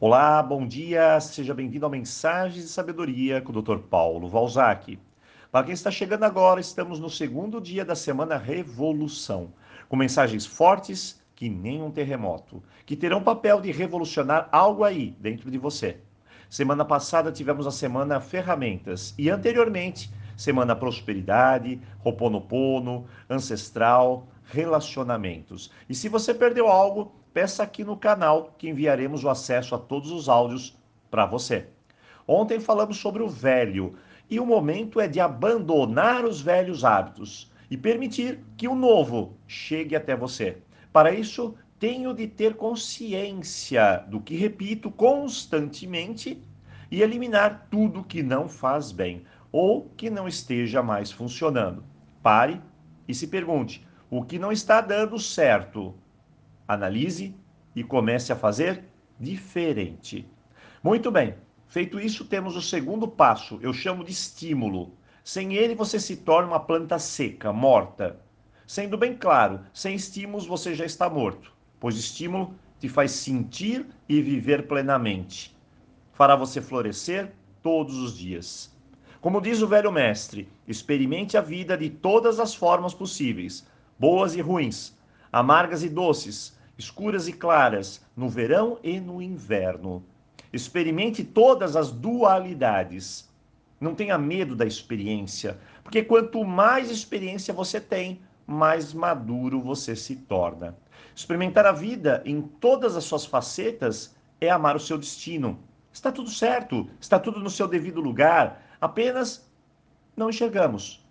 Olá, bom dia, seja bem-vindo ao Mensagens de Sabedoria com o Dr. Paulo Valzac. Para quem está chegando agora, estamos no segundo dia da semana Revolução, com mensagens fortes que nem um terremoto, que terão papel de revolucionar algo aí dentro de você. Semana passada tivemos a semana Ferramentas e anteriormente, semana Prosperidade, Roponopono, Ancestral, Relacionamentos. E se você perdeu algo, peça aqui no canal que enviaremos o acesso a todos os áudios para você. Ontem falamos sobre o velho e o momento é de abandonar os velhos hábitos e permitir que o novo chegue até você. Para isso, tenho de ter consciência do que repito constantemente e eliminar tudo que não faz bem ou que não esteja mais funcionando. Pare e se pergunte: o que não está dando certo? Analise e comece a fazer diferente. Muito bem, feito isso, temos o segundo passo, eu chamo de estímulo. Sem ele, você se torna uma planta seca, morta. Sendo bem claro, sem estímulos você já está morto, pois estímulo te faz sentir e viver plenamente. Fará você florescer todos os dias. Como diz o velho mestre, experimente a vida de todas as formas possíveis, boas e ruins, amargas e doces, escuras e claras, no verão e no inverno. Experimente todas as dualidades. Não tenha medo da experiência, porque quanto mais experiência você tem, mais maduro você se torna. Experimentar a vida em todas as suas facetas é amar o seu destino. Está tudo certo, está tudo no seu devido lugar, apenas não enxergamos.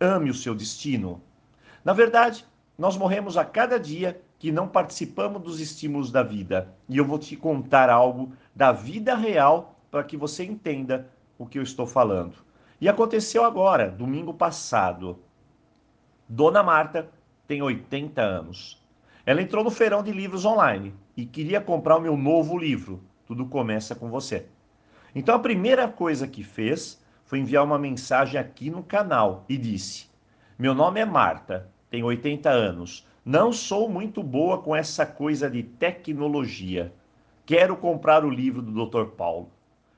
Ame o seu destino. Na verdade, nós morremos a cada dia que não participamos dos estímulos da vida. E eu vou te contar algo da vida real para que você entenda o que eu estou falando. E aconteceu agora, domingo passado. Dona Marta tem 80 anos. Ela entrou no feirão de livros online e queria comprar o meu novo livro. Tudo começa com você. Então a primeira coisa que fez foi enviar uma mensagem aqui no canal e disse: Meu nome é Marta, tenho 80 anos não sou muito boa com essa coisa de tecnologia. Quero comprar o livro do Dr. Paulo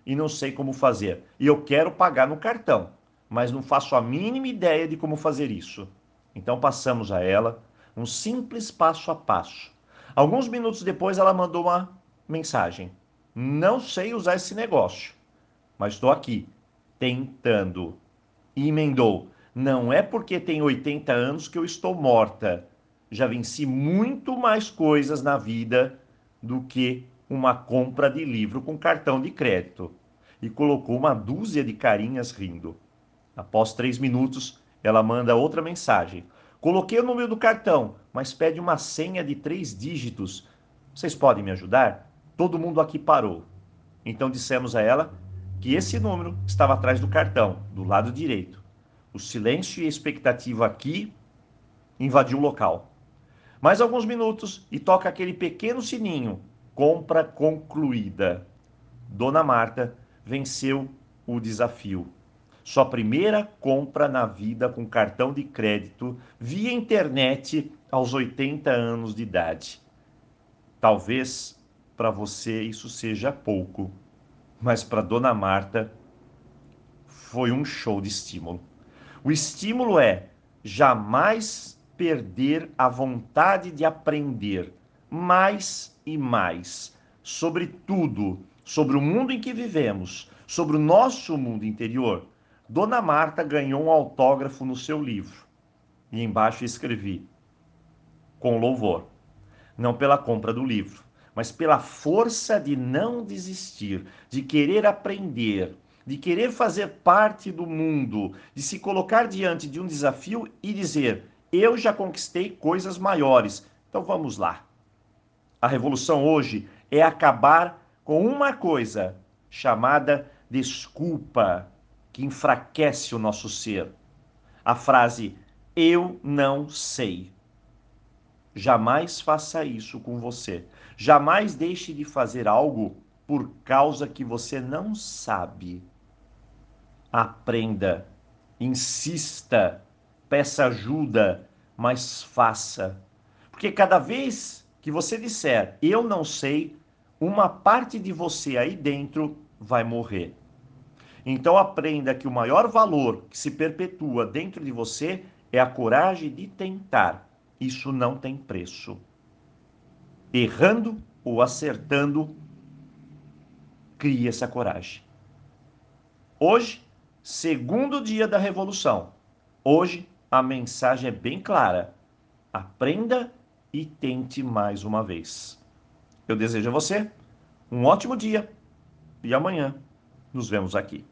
e não sei como fazer. E eu quero pagar no cartão, mas não faço a mínima ideia de como fazer isso. Então passamos a ela um simples passo a passo. Alguns minutos depois ela mandou uma mensagem: Não sei usar esse negócio, mas estou aqui tentando. E emendou: Não é porque tenho 80 anos que eu estou morta já venci muito mais coisas na vida do que uma compra de livro com cartão de crédito. E colocou uma dúzia de carinhas rindo. Após três minutos, ela manda outra mensagem. Coloquei o número do cartão, mas pede uma senha de três dígitos. Vocês podem me ajudar? Todo mundo aqui parou. Então dissemos a ela que esse número estava atrás do cartão, do lado direito. O silêncio e a expectativa aqui invadiu o local. Mais alguns minutos e toca aquele pequeno sininho. Compra concluída. Dona Marta venceu o desafio. Sua primeira compra na vida com cartão de crédito via internet aos 80 anos de idade. Talvez para você isso seja pouco, mas para Dona Marta foi um show de estímulo. O estímulo é jamais perder a vontade de aprender mais e mais sobre tudo, sobre o mundo em que vivemos, sobre o nosso mundo interior, Dona Marta ganhou um autógrafo no seu livro. E embaixo escrevi: com louvor, não pela compra do livro, mas pela força de não desistir, de querer aprender, de querer fazer parte do mundo, de se colocar diante de um desafio e dizer: eu já conquistei coisas maiores. Então vamos lá. A revolução hoje é acabar com uma coisa chamada desculpa, que enfraquece o nosso ser. A frase eu não sei. Jamais faça isso com você. Jamais deixe de fazer algo por causa que você não sabe. Aprenda, insista, peça ajuda, mas faça. Porque cada vez que você disser eu não sei, uma parte de você aí dentro vai morrer. Então aprenda que o maior valor que se perpetua dentro de você é a coragem de tentar. Isso não tem preço. Errando ou acertando, crie essa coragem. Hoje, segundo dia da revolução. Hoje a mensagem é bem clara. Aprenda e tente mais uma vez. Eu desejo a você um ótimo dia e amanhã nos vemos aqui.